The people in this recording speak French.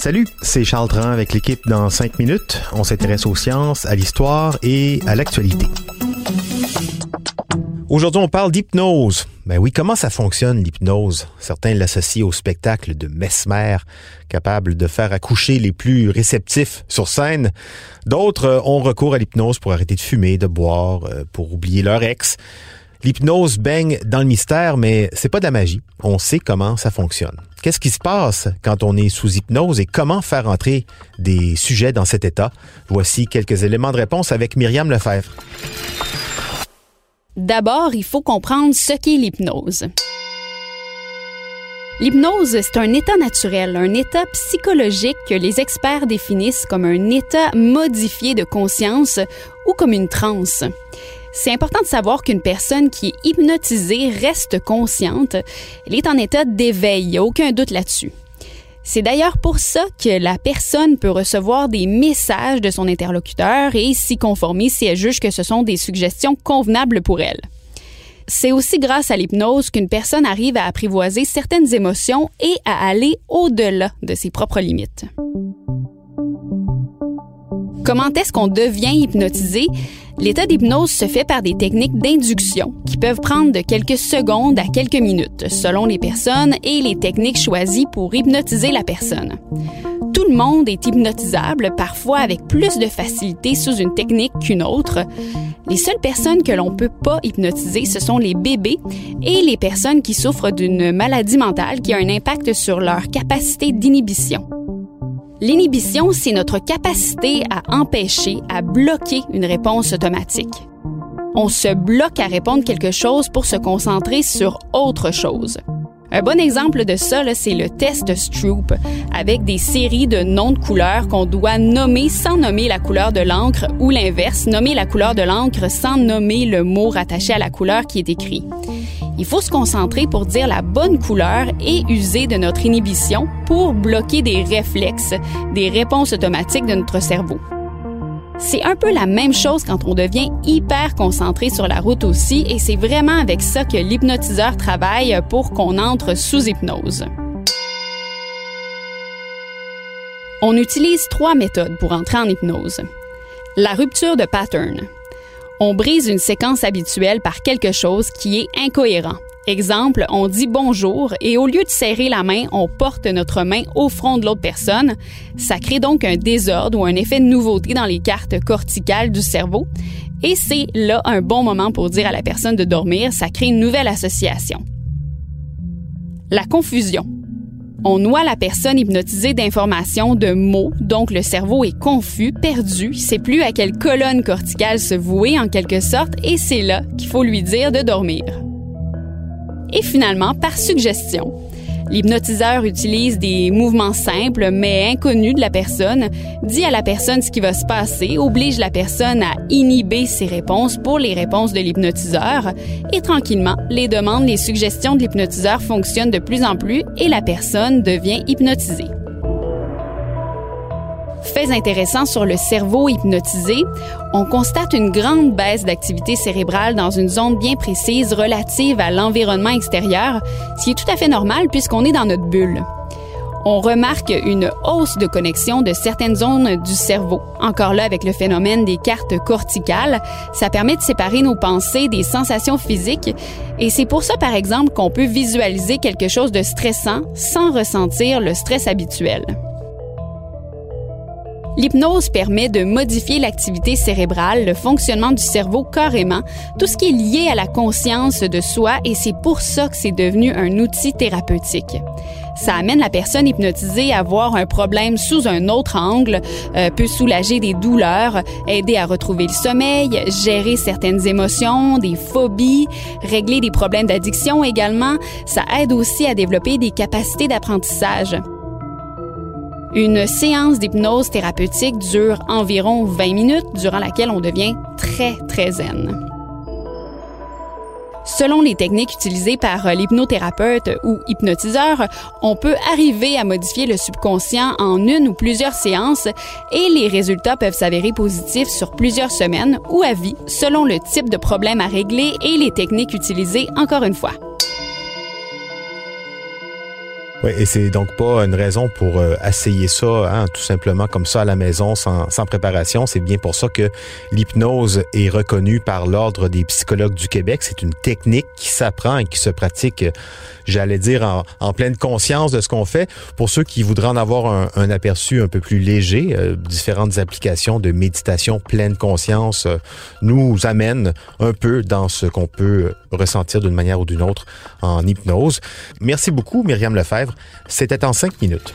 Salut, c'est Charles Dran avec l'équipe dans 5 minutes. On s'intéresse aux sciences, à l'histoire et à l'actualité. Aujourd'hui, on parle d'hypnose. Ben oui, comment ça fonctionne l'hypnose? Certains l'associent au spectacle de Mesmer, capable de faire accoucher les plus réceptifs sur scène. D'autres ont recours à l'hypnose pour arrêter de fumer, de boire, euh, pour oublier leur ex. L'hypnose baigne dans le mystère, mais c'est pas de la magie. On sait comment ça fonctionne. Qu'est-ce qui se passe quand on est sous hypnose et comment faire entrer des sujets dans cet état? Voici quelques éléments de réponse avec Myriam Lefebvre. D'abord, il faut comprendre ce qu'est l'hypnose. L'hypnose, c'est un état naturel, un état psychologique que les experts définissent comme un état modifié de conscience ou comme une transe. C'est important de savoir qu'une personne qui est hypnotisée reste consciente. Elle est en état d'éveil, il n'y a aucun doute là-dessus. C'est d'ailleurs pour ça que la personne peut recevoir des messages de son interlocuteur et s'y conformer si elle juge que ce sont des suggestions convenables pour elle. C'est aussi grâce à l'hypnose qu'une personne arrive à apprivoiser certaines émotions et à aller au-delà de ses propres limites. Comment est-ce qu'on devient hypnotisé? L'état d'hypnose se fait par des techniques d'induction qui peuvent prendre de quelques secondes à quelques minutes, selon les personnes et les techniques choisies pour hypnotiser la personne. Tout le monde est hypnotisable, parfois avec plus de facilité sous une technique qu'une autre. Les seules personnes que l'on peut pas hypnotiser, ce sont les bébés et les personnes qui souffrent d'une maladie mentale qui a un impact sur leur capacité d'inhibition. L'inhibition, c'est notre capacité à empêcher, à bloquer une réponse automatique. On se bloque à répondre quelque chose pour se concentrer sur autre chose. Un bon exemple de ça, c'est le test Stroop, avec des séries de noms de couleurs qu'on doit nommer sans nommer la couleur de l'encre ou l'inverse, nommer la couleur de l'encre sans nommer le mot rattaché à la couleur qui est écrit. Il faut se concentrer pour dire la bonne couleur et user de notre inhibition pour bloquer des réflexes, des réponses automatiques de notre cerveau. C'est un peu la même chose quand on devient hyper concentré sur la route aussi, et c'est vraiment avec ça que l'hypnotiseur travaille pour qu'on entre sous hypnose. On utilise trois méthodes pour entrer en hypnose. La rupture de pattern, on brise une séquence habituelle par quelque chose qui est incohérent. Exemple, on dit bonjour et au lieu de serrer la main, on porte notre main au front de l'autre personne. Ça crée donc un désordre ou un effet de nouveauté dans les cartes corticales du cerveau. Et c'est là un bon moment pour dire à la personne de dormir, ça crée une nouvelle association. La confusion. On noie la personne hypnotisée d'informations, de mots, donc le cerveau est confus, perdu, sait plus à quelle colonne corticale se vouer en quelque sorte, et c'est là qu'il faut lui dire de dormir. Et finalement, par suggestion, L'hypnotiseur utilise des mouvements simples mais inconnus de la personne, dit à la personne ce qui va se passer, oblige la personne à inhiber ses réponses pour les réponses de l'hypnotiseur et tranquillement, les demandes, les suggestions de l'hypnotiseur fonctionnent de plus en plus et la personne devient hypnotisée. Faits intéressants sur le cerveau hypnotisé, on constate une grande baisse d'activité cérébrale dans une zone bien précise relative à l'environnement extérieur, ce qui est tout à fait normal puisqu'on est dans notre bulle. On remarque une hausse de connexion de certaines zones du cerveau. Encore là, avec le phénomène des cartes corticales, ça permet de séparer nos pensées des sensations physiques. Et c'est pour ça, par exemple, qu'on peut visualiser quelque chose de stressant sans ressentir le stress habituel. L'hypnose permet de modifier l'activité cérébrale, le fonctionnement du cerveau carrément, tout ce qui est lié à la conscience de soi et c'est pour ça que c'est devenu un outil thérapeutique. Ça amène la personne hypnotisée à voir un problème sous un autre angle, euh, peut soulager des douleurs, aider à retrouver le sommeil, gérer certaines émotions, des phobies, régler des problèmes d'addiction également. Ça aide aussi à développer des capacités d'apprentissage. Une séance d'hypnose thérapeutique dure environ 20 minutes, durant laquelle on devient très, très zen. Selon les techniques utilisées par l'hypnothérapeute ou hypnotiseur, on peut arriver à modifier le subconscient en une ou plusieurs séances et les résultats peuvent s'avérer positifs sur plusieurs semaines ou à vie, selon le type de problème à régler et les techniques utilisées encore une fois. Oui, et c'est donc pas une raison pour euh, essayer ça, hein, tout simplement comme ça à la maison, sans, préparation. C'est bien pour ça que l'hypnose est reconnue par l'Ordre des psychologues du Québec. C'est une technique qui s'apprend et qui se pratique, j'allais dire, en, pleine conscience de ce qu'on fait. Pour ceux qui voudraient en avoir un, aperçu un peu plus léger, euh, différentes applications de méditation pleine conscience euh, nous amènent un peu dans ce qu'on peut ressentir d'une manière ou d'une autre en hypnose. Merci beaucoup, Myriam C'était en cinq minutes.